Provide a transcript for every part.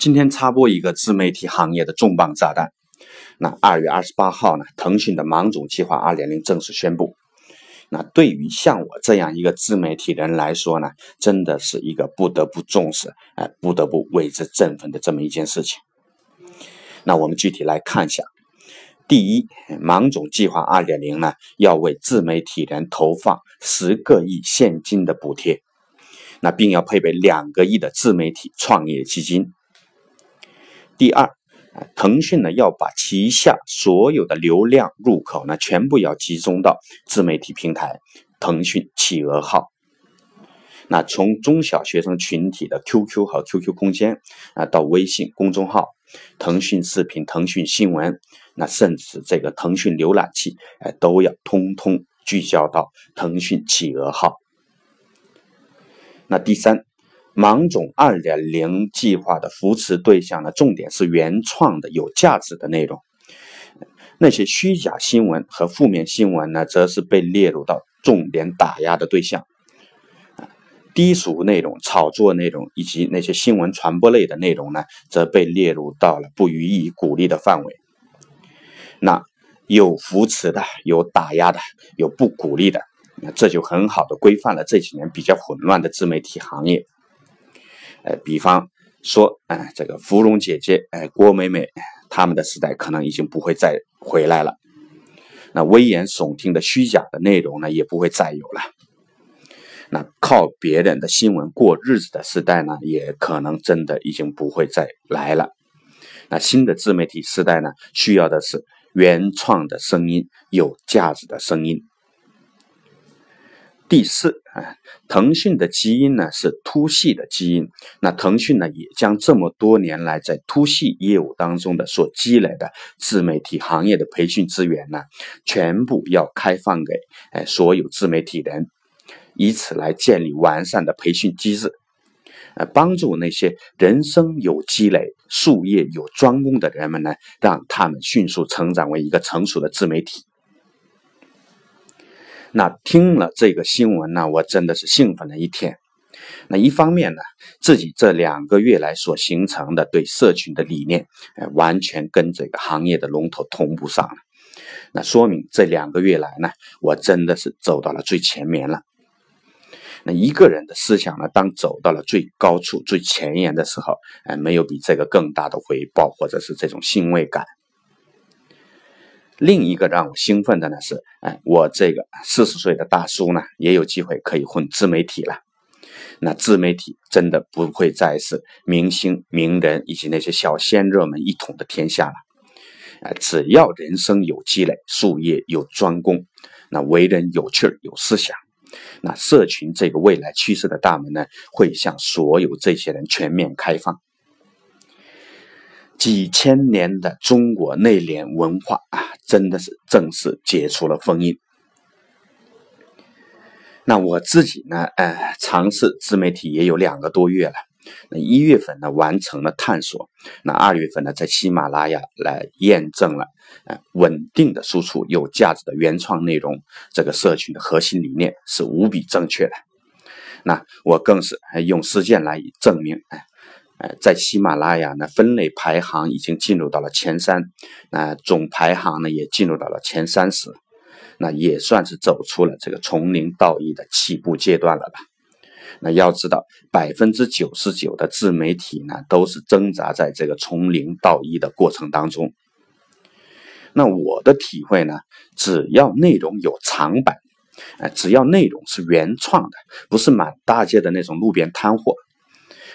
今天插播一个自媒体行业的重磅炸弹。那二月二十八号呢，腾讯的芒种计划二点零正式宣布。那对于像我这样一个自媒体人来说呢，真的是一个不得不重视，哎，不得不为之振奋的这么一件事情。那我们具体来看一下。第一，芒种计划二点零呢，要为自媒体人投放十个亿现金的补贴，那并要配备两个亿的自媒体创业基金。第二，腾讯呢要把旗下所有的流量入口呢全部要集中到自媒体平台腾讯企鹅号。那从中小学生群体的 QQ 和 QQ 空间啊，到微信公众号、腾讯视频、腾讯新闻，那甚至这个腾讯浏览器，哎，都要通通聚焦到腾讯企鹅号。那第三。芒种二点零计划的扶持对象呢，重点是原创的、有价值的内容。那些虚假新闻和负面新闻呢，则是被列入到重点打压的对象。低俗内容、炒作内容以及那些新闻传播类的内容呢，则被列入到了不予以鼓励的范围。那有扶持的、有打压的、有不鼓励的，那这就很好的规范了这几年比较混乱的自媒体行业。呃，比方说，哎，这个芙蓉姐姐，哎，郭美美，他们的时代可能已经不会再回来了。那危言耸听的虚假的内容呢，也不会再有了。那靠别人的新闻过日子的时代呢，也可能真的已经不会再来了。那新的自媒体时代呢，需要的是原创的声音，有价值的声音。第四啊，腾讯的基因呢是 To 系的基因，那腾讯呢也将这么多年来在 To 系业务当中的所积累的自媒体行业的培训资源呢，全部要开放给哎所有自媒体人，以此来建立完善的培训机制，呃，帮助那些人生有积累、术业有专攻的人们呢，让他们迅速成长为一个成熟的自媒体。那听了这个新闻呢，我真的是兴奋了一天。那一方面呢，自己这两个月来所形成的对社群的理念，哎，完全跟这个行业的龙头同步上了。那说明这两个月来呢，我真的是走到了最前面了。那一个人的思想呢，当走到了最高处、最前沿的时候，哎，没有比这个更大的回报，或者是这种欣慰感。另一个让我兴奋的呢是，哎，我这个四十岁的大叔呢，也有机会可以混自媒体了。那自媒体真的不会再是明星、名人以及那些小鲜热们一统的天下了。啊，只要人生有积累，术业有专攻，那为人有趣儿、有思想，那社群这个未来趋势的大门呢，会向所有这些人全面开放。几千年的中国内敛文化啊，真的是正式解除了封印。那我自己呢，呃，尝试自媒体也有两个多月了。那一月份呢，完成了探索；那二月份呢，在喜马拉雅来验证了，呃，稳定的输出有价值的原创内容，这个社群的核心理念是无比正确的。那我更是用实践来证明，哎。呃，在喜马拉雅呢，分类排行已经进入到了前三，那总排行呢也进入到了前三十，那也算是走出了这个从零到一的起步阶段了吧？那要知道，百分之九十九的自媒体呢，都是挣扎在这个从零到一的过程当中。那我的体会呢，只要内容有长板，呃，只要内容是原创的，不是满大街的那种路边摊货。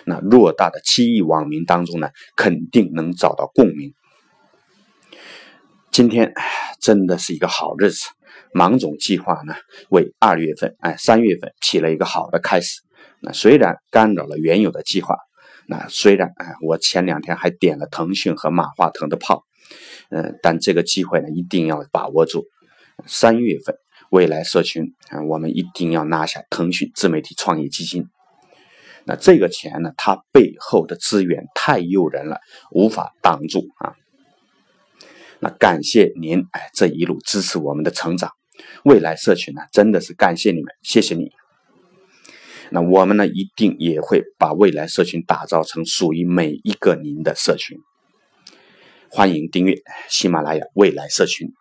那偌大的七亿网民当中呢，肯定能找到共鸣。今天真的是一个好日子，芒种计划呢为二月份哎三月份起了一个好的开始。那虽然干扰了原有的计划，那虽然哎我前两天还点了腾讯和马化腾的炮，嗯，但这个机会呢一定要把握住。三月份未来社群啊，我们一定要拿下腾讯自媒体创业基金。那这个钱呢？它背后的资源太诱人了，无法挡住啊！那感谢您，哎，这一路支持我们的成长，未来社群呢，真的是感谢你们，谢谢你。那我们呢，一定也会把未来社群打造成属于每一个您的社群。欢迎订阅喜马拉雅未来社群。